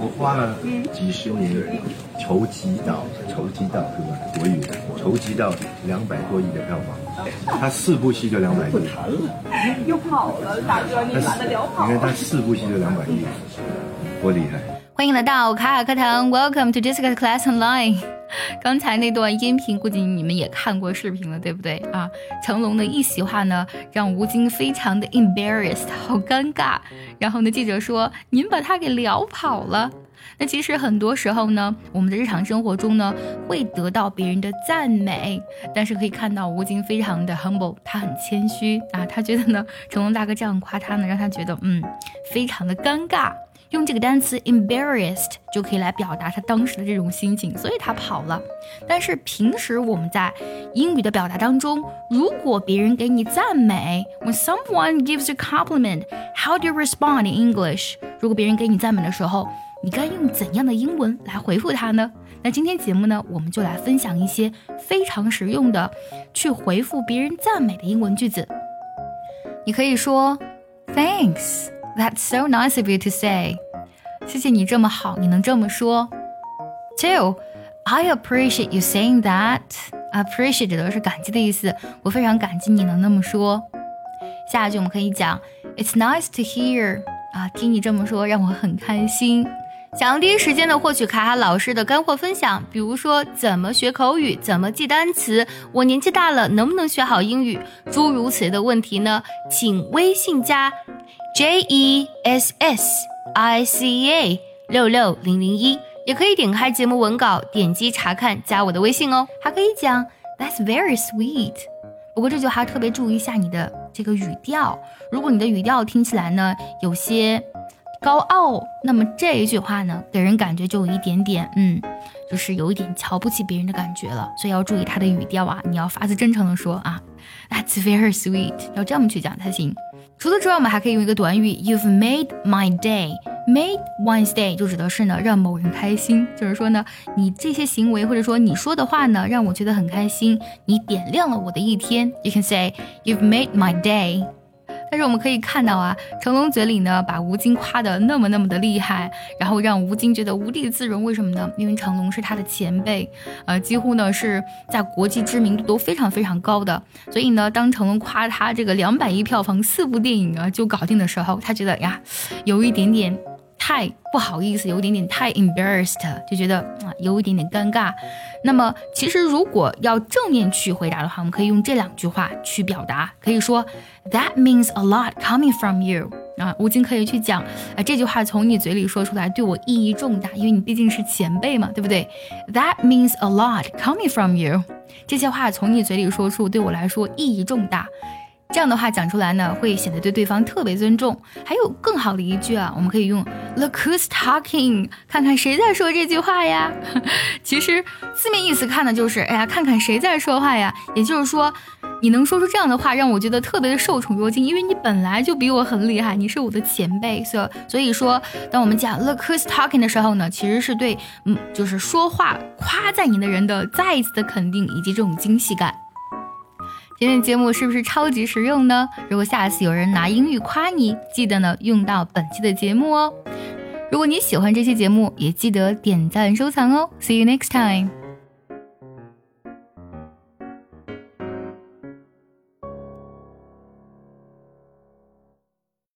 我花了几十年筹集到，筹集到是吧？国语筹集到两百多亿的票房，他四部戏就两百亿，又跑了，大哥，你把他聊跑你看他四部戏就两百亿，多厉害！欢迎来到卡卡课堂，Welcome to Jessica's Class Online。刚才那段音频，估计你们也看过视频了，对不对啊？成龙的一席话呢，让吴京非常的 embarrassed，好尴尬。然后呢，记者说：“您把他给聊跑了。”那其实很多时候呢，我们的日常生活中呢，会得到别人的赞美，但是可以看到吴京非常的 humble，他很谦虚啊，他觉得呢，成龙大哥这样夸他呢，让他觉得嗯，非常的尴尬。用这个单词 embarrassed 就可以来表达他当时的这种心情，所以他跑了。但是平时我们在英语的表达当中，如果别人给你赞美，when someone gives you compliment，how do you respond in English？如果别人给你赞美的时候，你该用怎样的英文来回复他呢？那今天节目呢，我们就来分享一些非常实用的去回复别人赞美的英文句子。你可以说 Thanks。That's so nice of you to say. 谢谢你这么好，你能这么说。Two, I appreciate you saying that. Appreciate 都是感激的意思，我非常感激你能那么说。下一句我们可以讲，It's nice to hear. 啊，听你这么说让我很开心。想要第一时间的获取卡卡老师的干货分享，比如说怎么学口语，怎么记单词，我年纪大了能不能学好英语，诸如此类的问题呢？请微信加。J E S S I C A 六六零零一，也可以点开节目文稿，点击查看，加我的微信哦。还可以讲 That's very sweet。不过这句话特别注意一下你的这个语调，如果你的语调听起来呢有些高傲，那么这一句话呢给人感觉就有一点点，嗯，就是有一点瞧不起别人的感觉了。所以要注意他的语调啊，你要发自真诚的说啊，That's very sweet，要这么去讲才行。除此之外，我们还可以用一个短语，You've made my day。Made one's day 就指的是呢，让某人开心，就是说呢，你这些行为或者说你说的话呢，让我觉得很开心，你点亮了我的一天。You can say You've made my day。但是我们可以看到啊，成龙嘴里呢把吴京夸得那么那么的厉害，然后让吴京觉得无地自容。为什么呢？因为成龙是他的前辈，呃，几乎呢是在国际知名度都非常非常高的。所以呢，当成龙夸他这个两百亿票房四部电影啊就搞定的时候，他觉得呀，有一点点。太不好意思，有一点点太 embarrassed，就觉得啊有一点点尴尬。那么其实如果要正面去回答的话，我们可以用这两句话去表达，可以说 That means a lot coming from you 啊，吴京可以去讲啊这句话从你嘴里说出来对我意义重大，因为你毕竟是前辈嘛，对不对？That means a lot coming from you，这些话从你嘴里说出对我来说意义重大。这样的话讲出来呢，会显得对对方特别尊重。还有更好的一句啊，我们可以用 Look who's talking，看看谁在说这句话呀。其实字面意思看的就是，哎呀，看看谁在说话呀。也就是说，你能说出这样的话，让我觉得特别的受宠若惊，因为你本来就比我很厉害，你是我的前辈。所所以说，当我们讲 Look who's talking 的时候呢，其实是对，嗯，就是说话夸赞你的人的再一次的肯定以及这种惊喜感。今天节目是不是超级实用呢？如果下次有人拿英语夸你，记得呢用到本期的节目哦。如果你喜欢这期节目，也记得点赞收藏哦。See you next time.